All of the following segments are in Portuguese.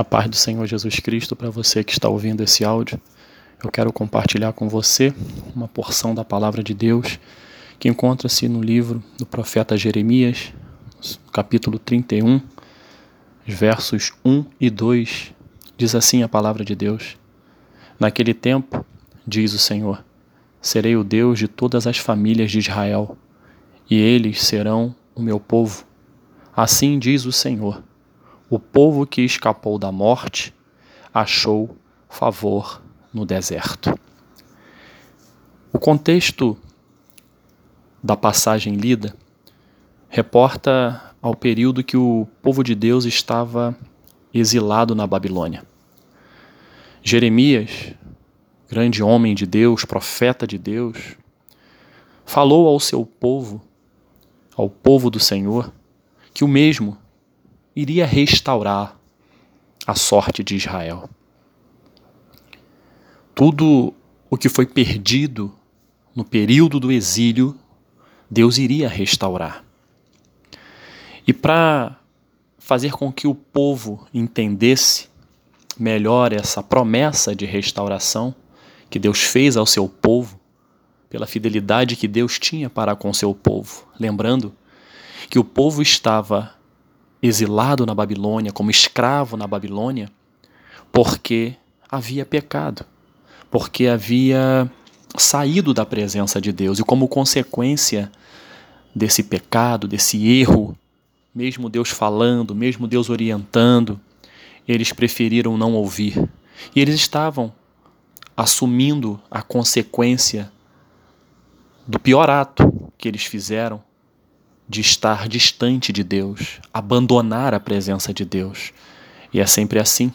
A paz do Senhor Jesus Cristo para você que está ouvindo esse áudio. Eu quero compartilhar com você uma porção da palavra de Deus que encontra-se no livro do profeta Jeremias, capítulo 31, versos 1 e 2. Diz assim a palavra de Deus: Naquele tempo, diz o Senhor, serei o Deus de todas as famílias de Israel, e eles serão o meu povo. Assim diz o Senhor o povo que escapou da morte achou favor no deserto. O contexto da passagem lida reporta ao período que o povo de Deus estava exilado na Babilônia. Jeremias, grande homem de Deus, profeta de Deus, falou ao seu povo, ao povo do Senhor, que o mesmo iria restaurar a sorte de Israel. Tudo o que foi perdido no período do exílio, Deus iria restaurar. E para fazer com que o povo entendesse melhor essa promessa de restauração que Deus fez ao seu povo, pela fidelidade que Deus tinha para com seu povo, lembrando que o povo estava exilado na Babilônia, como escravo na Babilônia, porque havia pecado, porque havia saído da presença de Deus e como consequência desse pecado, desse erro, mesmo Deus falando, mesmo Deus orientando, eles preferiram não ouvir. E eles estavam assumindo a consequência do pior ato que eles fizeram, de estar distante de Deus, abandonar a presença de Deus. E é sempre assim.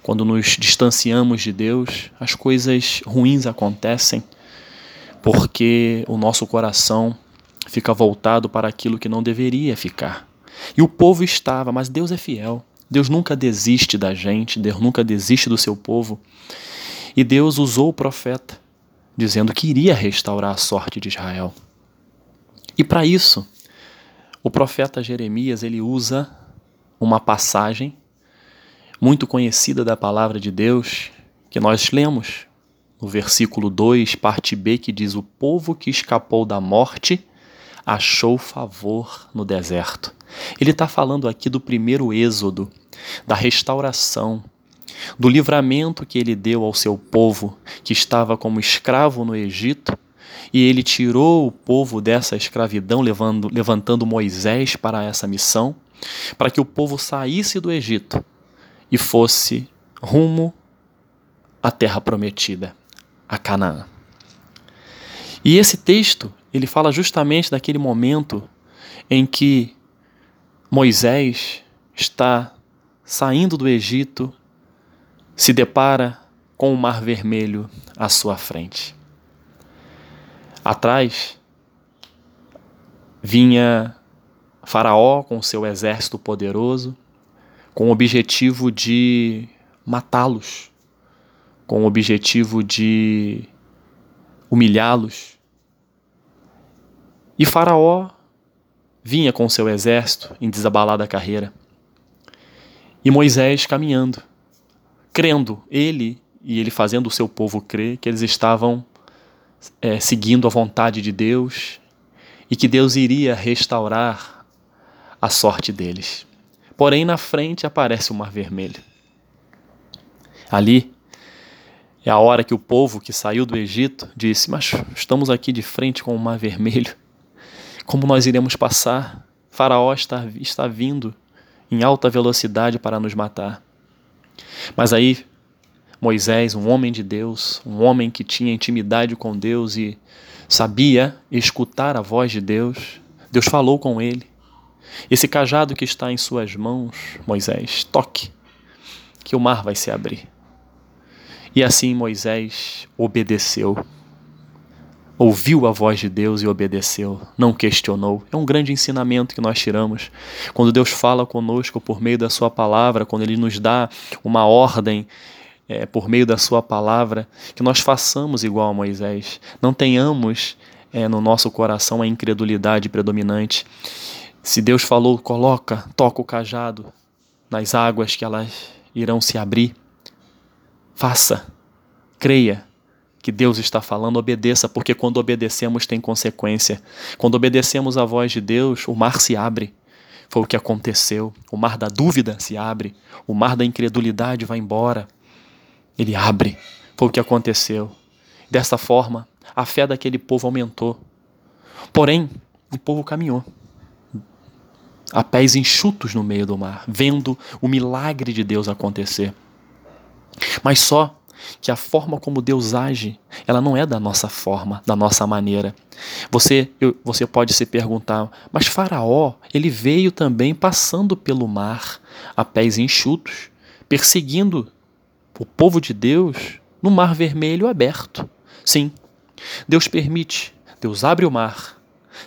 Quando nos distanciamos de Deus, as coisas ruins acontecem, porque o nosso coração fica voltado para aquilo que não deveria ficar. E o povo estava, mas Deus é fiel. Deus nunca desiste da gente, Deus nunca desiste do seu povo. E Deus usou o profeta, dizendo que iria restaurar a sorte de Israel. E para isso, o profeta Jeremias ele usa uma passagem muito conhecida da palavra de Deus que nós lemos no versículo 2, parte B, que diz: O povo que escapou da morte achou favor no deserto. Ele está falando aqui do primeiro êxodo, da restauração, do livramento que ele deu ao seu povo que estava como escravo no Egito e ele tirou o povo dessa escravidão, levando, levantando Moisés para essa missão, para que o povo saísse do Egito e fosse rumo à terra prometida, a Canaã. E esse texto, ele fala justamente daquele momento em que Moisés está saindo do Egito, se depara com o Mar Vermelho à sua frente. Atrás vinha Faraó com seu exército poderoso, com o objetivo de matá-los, com o objetivo de humilhá-los. E Faraó vinha com seu exército em desabalada carreira. E Moisés caminhando, crendo, ele e ele fazendo o seu povo crer que eles estavam é, seguindo a vontade de Deus e que Deus iria restaurar a sorte deles. Porém, na frente aparece o Mar Vermelho. Ali é a hora que o povo que saiu do Egito disse: Mas estamos aqui de frente com o Mar Vermelho. Como nós iremos passar? Faraó está, está vindo em alta velocidade para nos matar. Mas aí Moisés, um homem de Deus, um homem que tinha intimidade com Deus e sabia escutar a voz de Deus, Deus falou com ele. Esse cajado que está em suas mãos, Moisés, toque, que o mar vai se abrir. E assim Moisés obedeceu. Ouviu a voz de Deus e obedeceu, não questionou. É um grande ensinamento que nós tiramos. Quando Deus fala conosco por meio da Sua palavra, quando Ele nos dá uma ordem é, por meio da Sua palavra, que nós façamos igual a Moisés, não tenhamos é, no nosso coração a incredulidade predominante. Se Deus falou, coloca, toca o cajado nas águas que elas irão se abrir. Faça, creia que Deus está falando, obedeça, porque quando obedecemos tem consequência. Quando obedecemos a voz de Deus, o mar se abre. Foi o que aconteceu. O mar da dúvida se abre, o mar da incredulidade vai embora. Ele abre. Foi o que aconteceu. Dessa forma, a fé daquele povo aumentou. Porém, o povo caminhou a pés enxutos no meio do mar, vendo o milagre de Deus acontecer. Mas só que a forma como Deus age, ela não é da nossa forma, da nossa maneira. Você, eu, você pode se perguntar, mas Faraó, ele veio também passando pelo mar a pés enxutos, perseguindo o povo de Deus no mar vermelho aberto. Sim, Deus permite, Deus abre o mar,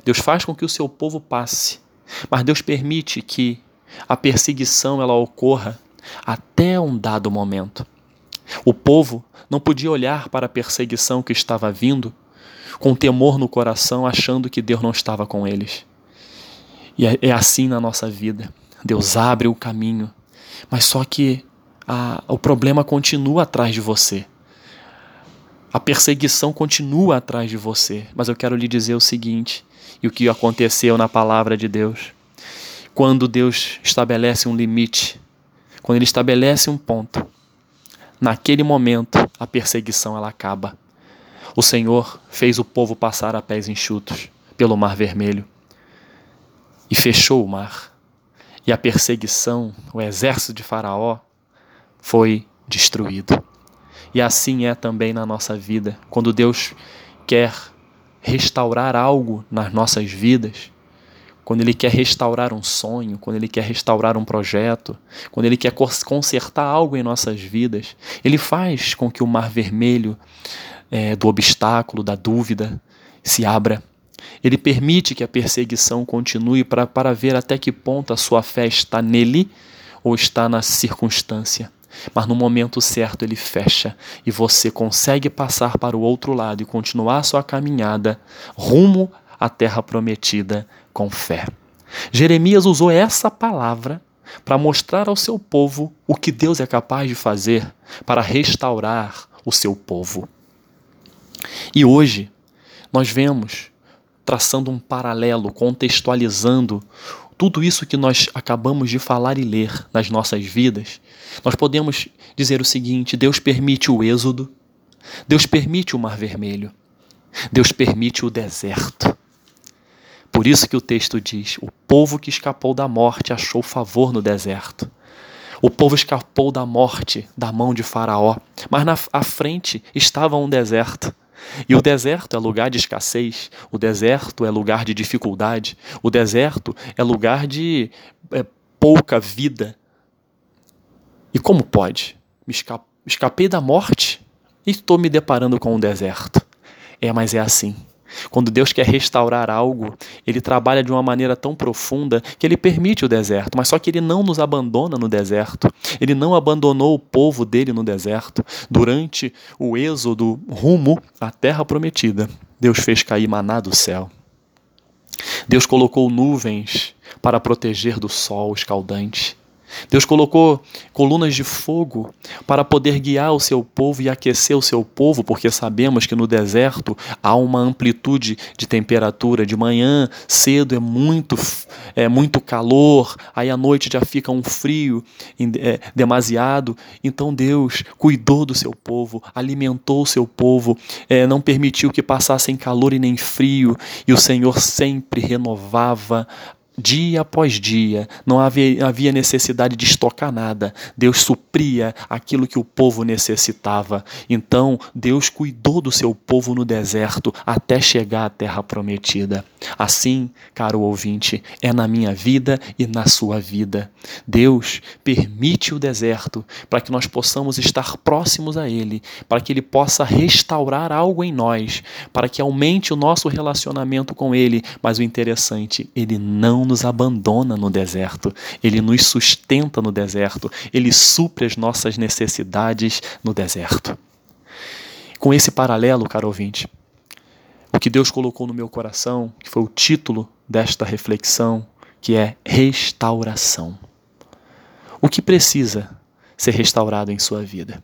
Deus faz com que o seu povo passe, mas Deus permite que a perseguição ela ocorra até um dado momento. O povo não podia olhar para a perseguição que estava vindo com temor no coração, achando que Deus não estava com eles. E é, é assim na nossa vida. Deus abre o caminho, mas só que a, o problema continua atrás de você. A perseguição continua atrás de você. Mas eu quero lhe dizer o seguinte: e o que aconteceu na palavra de Deus. Quando Deus estabelece um limite, quando Ele estabelece um ponto, naquele momento a perseguição ela acaba. O Senhor fez o povo passar a pés enxutos pelo Mar Vermelho e fechou o mar. E a perseguição, o exército de Faraó, foi destruído. E assim é também na nossa vida. Quando Deus quer restaurar algo nas nossas vidas, quando Ele quer restaurar um sonho, quando Ele quer restaurar um projeto, quando Ele quer consertar algo em nossas vidas, Ele faz com que o mar vermelho é, do obstáculo, da dúvida, se abra. Ele permite que a perseguição continue para, para ver até que ponto a sua fé está nele ou está na circunstância mas no momento certo ele fecha e você consegue passar para o outro lado e continuar sua caminhada rumo à terra prometida com fé. Jeremias usou essa palavra para mostrar ao seu povo o que Deus é capaz de fazer para restaurar o seu povo. E hoje nós vemos, traçando um paralelo, contextualizando tudo isso que nós acabamos de falar e ler nas nossas vidas, nós podemos dizer o seguinte: Deus permite o êxodo, Deus permite o Mar Vermelho, Deus permite o deserto. Por isso que o texto diz: o povo que escapou da morte achou favor no deserto. O povo escapou da morte da mão de Faraó, mas na à frente estava um deserto. E o deserto é lugar de escassez, o deserto é lugar de dificuldade, o deserto é lugar de é, pouca vida. E como pode? Me escapei da morte e estou me deparando com o deserto. É, mas é assim. Quando Deus quer restaurar algo, Ele trabalha de uma maneira tão profunda que Ele permite o deserto, mas só que Ele não nos abandona no deserto. Ele não abandonou o povo dele no deserto. Durante o êxodo rumo à terra prometida, Deus fez cair maná do céu. Deus colocou nuvens para proteger do sol escaldante. Deus colocou colunas de fogo para poder guiar o seu povo e aquecer o seu povo, porque sabemos que no deserto há uma amplitude de temperatura. De manhã cedo é muito, é muito calor, aí à noite já fica um frio é, demasiado. Então Deus cuidou do seu povo, alimentou o seu povo, é, não permitiu que passassem calor e nem frio, e o Senhor sempre renovava Dia após dia, não havia, necessidade de estocar nada. Deus supria aquilo que o povo necessitava. Então, Deus cuidou do seu povo no deserto até chegar à terra prometida. Assim, caro ouvinte, é na minha vida e na sua vida. Deus permite o deserto para que nós possamos estar próximos a Ele, para que Ele possa restaurar algo em nós, para que aumente o nosso relacionamento com Ele. Mas o interessante, Ele não nos abandona no deserto, Ele nos sustenta no deserto, Ele supre as nossas necessidades no deserto. Com esse paralelo, caro ouvinte, o que Deus colocou no meu coração, que foi o título desta reflexão, que é restauração. O que precisa ser restaurado em sua vida.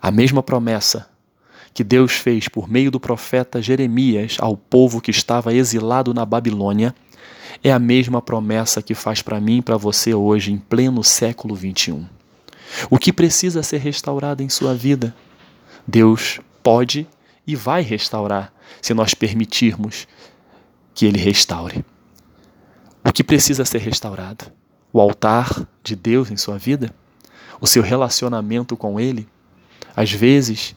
A mesma promessa que Deus fez por meio do profeta Jeremias ao povo que estava exilado na Babilônia é a mesma promessa que faz para mim e para você hoje, em pleno século 21. O que precisa ser restaurado em sua vida, Deus pode e vai restaurar, se nós permitirmos que Ele restaure. O que precisa ser restaurado? O altar de Deus em sua vida? O seu relacionamento com Ele? Às vezes,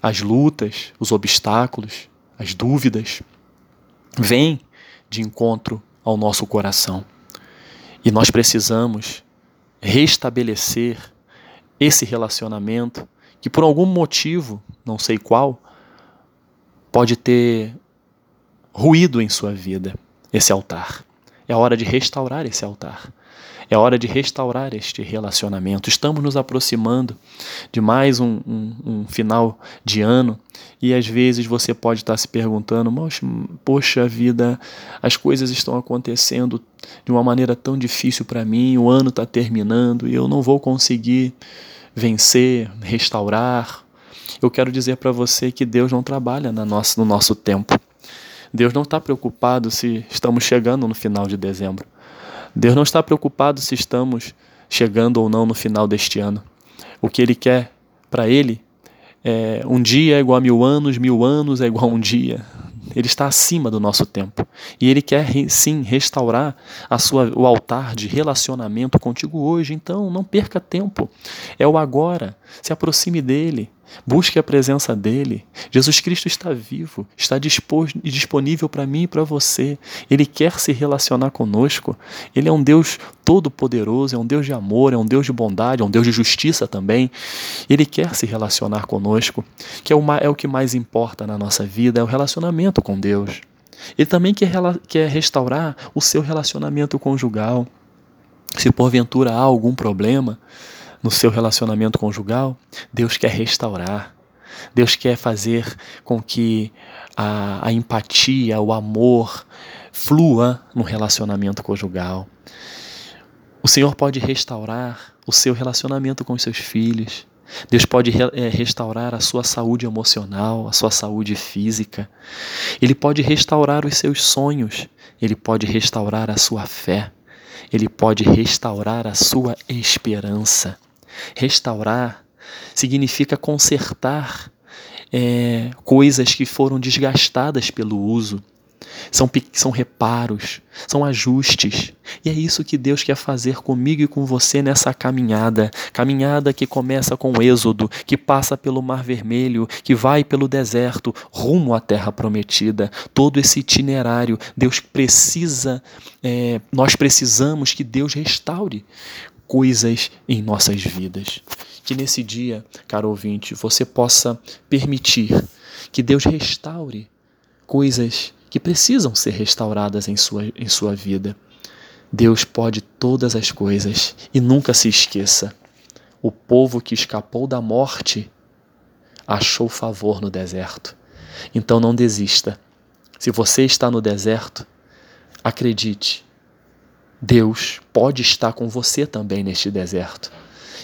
as lutas, os obstáculos, as dúvidas, vêm de encontro ao nosso coração. E nós precisamos restabelecer esse relacionamento que, por algum motivo, não sei qual, pode ter ruído em sua vida, esse altar. É hora de restaurar esse altar. É hora de restaurar este relacionamento. Estamos nos aproximando de mais um, um, um final de ano e às vezes você pode estar se perguntando: poxa vida, as coisas estão acontecendo de uma maneira tão difícil para mim, o ano está terminando e eu não vou conseguir vencer, restaurar. Eu quero dizer para você que Deus não trabalha no nosso, no nosso tempo. Deus não está preocupado se estamos chegando no final de dezembro. Deus não está preocupado se estamos chegando ou não no final deste ano. O que Ele quer para Ele é um dia é igual a mil anos, mil anos é igual a um dia. Ele está acima do nosso tempo. E Ele quer sim restaurar a sua, o altar de relacionamento contigo hoje. Então não perca tempo. É o agora. Se aproxime dele. Busque a presença dele. Jesus Cristo está vivo, está disponível para mim e para você. Ele quer se relacionar conosco. Ele é um Deus todo-poderoso, é um Deus de amor, é um Deus de bondade, é um Deus de justiça também. Ele quer se relacionar conosco, que é o, é o que mais importa na nossa vida, é o relacionamento com Deus. Ele também quer, quer restaurar o seu relacionamento conjugal. Se porventura há algum problema, no seu relacionamento conjugal, Deus quer restaurar. Deus quer fazer com que a, a empatia, o amor flua no relacionamento conjugal. O Senhor pode restaurar o seu relacionamento com os seus filhos. Deus pode é, restaurar a sua saúde emocional, a sua saúde física. Ele pode restaurar os seus sonhos. Ele pode restaurar a sua fé. Ele pode restaurar a sua esperança. Restaurar significa consertar é, coisas que foram desgastadas pelo uso. São, são reparos, são ajustes. E é isso que Deus quer fazer comigo e com você nessa caminhada. Caminhada que começa com o Êxodo, que passa pelo Mar Vermelho, que vai pelo deserto, rumo à Terra Prometida. Todo esse itinerário, Deus precisa, é, nós precisamos que Deus restaure coisas em nossas vidas. Que nesse dia, caro ouvinte, você possa permitir que Deus restaure coisas que precisam ser restauradas em sua, em sua vida. Deus pode todas as coisas e nunca se esqueça: o povo que escapou da morte achou favor no deserto. Então não desista. Se você está no deserto, acredite, Deus pode estar com você também neste deserto.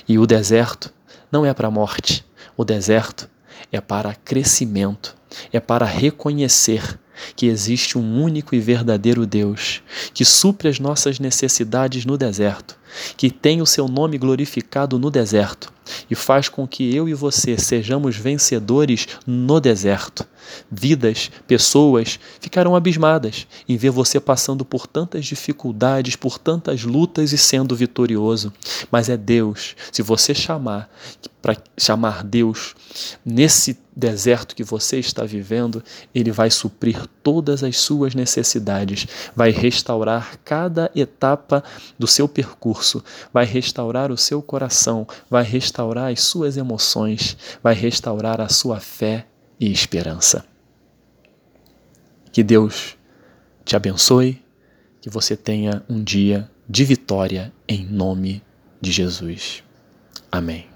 E o deserto não é para a morte, o deserto é para crescimento, é para reconhecer que existe um único e verdadeiro Deus que supre as nossas necessidades no deserto, que tem o seu nome glorificado no deserto e faz com que eu e você sejamos vencedores no deserto. Vidas, pessoas ficarão abismadas em ver você passando por tantas dificuldades, por tantas lutas e sendo vitorioso. Mas é Deus, se você chamar, para chamar Deus nesse deserto que você está vivendo, Ele vai suprir todas as suas necessidades, vai restaurar cada etapa do seu percurso, vai restaurar o seu coração, vai restaurar as suas emoções, vai restaurar a sua fé e esperança. Que Deus te abençoe, que você tenha um dia de vitória em nome de Jesus. Amém.